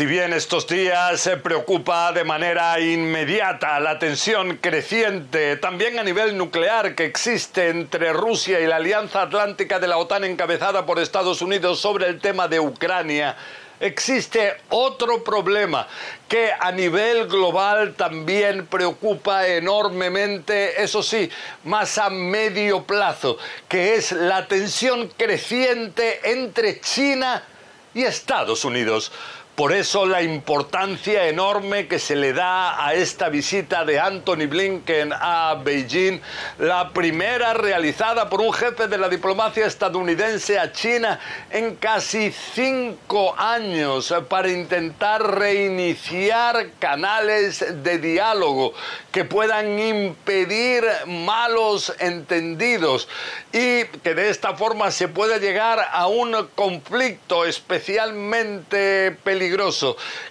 Si bien estos días se preocupa de manera inmediata la tensión creciente, también a nivel nuclear, que existe entre Rusia y la Alianza Atlántica de la OTAN encabezada por Estados Unidos sobre el tema de Ucrania, existe otro problema que a nivel global también preocupa enormemente, eso sí, más a medio plazo, que es la tensión creciente entre China y Estados Unidos. Por eso la importancia enorme que se le da a esta visita de Anthony Blinken a Beijing, la primera realizada por un jefe de la diplomacia estadounidense a China en casi cinco años para intentar reiniciar canales de diálogo que puedan impedir malos entendidos y que de esta forma se pueda llegar a un conflicto especialmente peligroso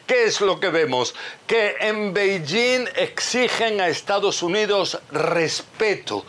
¿Qué es lo que vemos? Que en Beijing exigen a Estados Unidos respeto.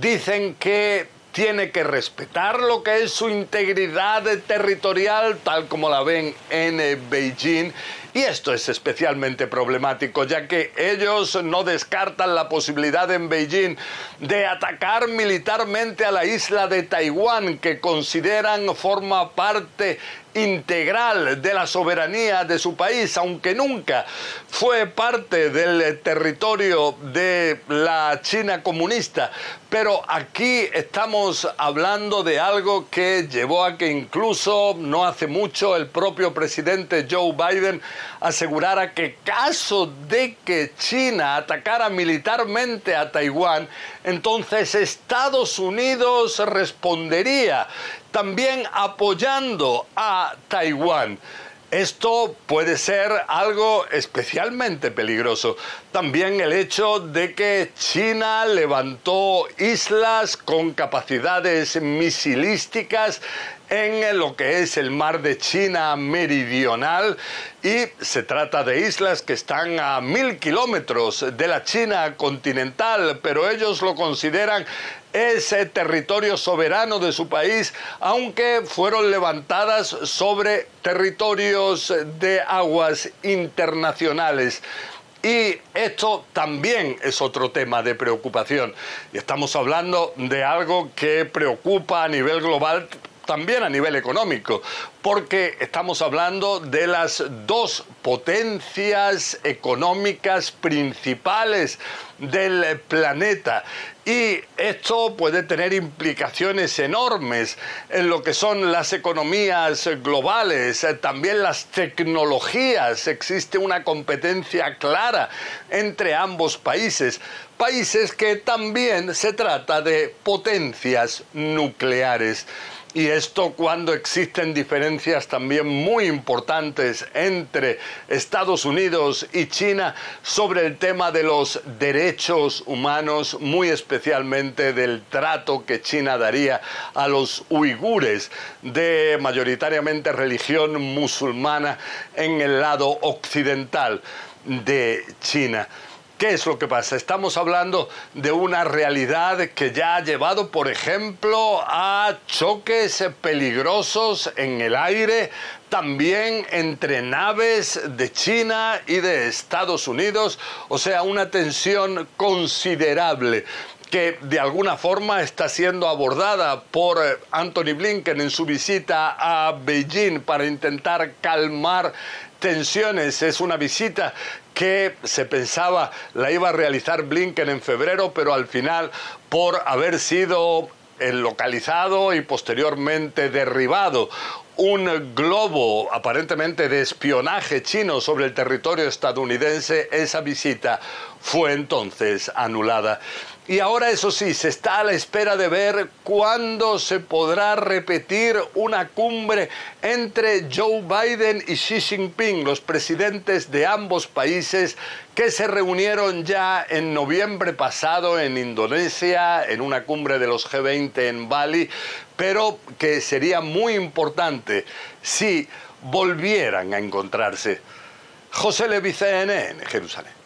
Dicen que tiene que respetar lo que es su integridad territorial, tal como la ven en Beijing, y esto es especialmente problemático, ya que ellos no descartan la posibilidad en Beijing de atacar militarmente a la isla de Taiwán, que consideran forma parte integral de la soberanía de su país, aunque nunca fue parte del territorio de la China comunista. Pero aquí estamos hablando de algo que llevó a que incluso no hace mucho el propio presidente Joe Biden asegurara que caso de que China atacara militarmente a Taiwán, entonces Estados Unidos respondería también apoyando a Taiwán. Esto puede ser algo especialmente peligroso. También el hecho de que China levantó islas con capacidades misilísticas en lo que es el mar de China meridional y se trata de islas que están a mil kilómetros de la China continental, pero ellos lo consideran ese territorio soberano de su país, aunque fueron levantadas sobre territorios de aguas internacionales. Y esto también es otro tema de preocupación. Estamos hablando de algo que preocupa a nivel global también a nivel económico, porque estamos hablando de las dos potencias económicas principales del planeta. Y esto puede tener implicaciones enormes en lo que son las economías globales, también las tecnologías. Existe una competencia clara entre ambos países. Países que también se trata de potencias nucleares. Y esto cuando existen diferencias también muy importantes entre Estados Unidos y China sobre el tema de los derechos humanos, muy especialmente del trato que China daría a los uigures de mayoritariamente religión musulmana en el lado occidental de China. ¿Qué es lo que pasa? Estamos hablando de una realidad que ya ha llevado, por ejemplo, a choques peligrosos en el aire, también entre naves de China y de Estados Unidos, o sea, una tensión considerable que de alguna forma está siendo abordada por eh, Anthony Blinken en su visita a Beijing para intentar calmar tensiones. Es una visita que se pensaba la iba a realizar Blinken en febrero, pero al final, por haber sido localizado y posteriormente derribado un globo aparentemente de espionaje chino sobre el territorio estadounidense, esa visita fue entonces anulada. Y ahora, eso sí, se está a la espera de ver cuándo se podrá repetir una cumbre entre Joe Biden y Xi Jinping, los presidentes de ambos países que se reunieron ya en noviembre pasado en Indonesia, en una cumbre de los G20 en Bali, pero que sería muy importante si volvieran a encontrarse. José Levi, CNN, Jerusalén.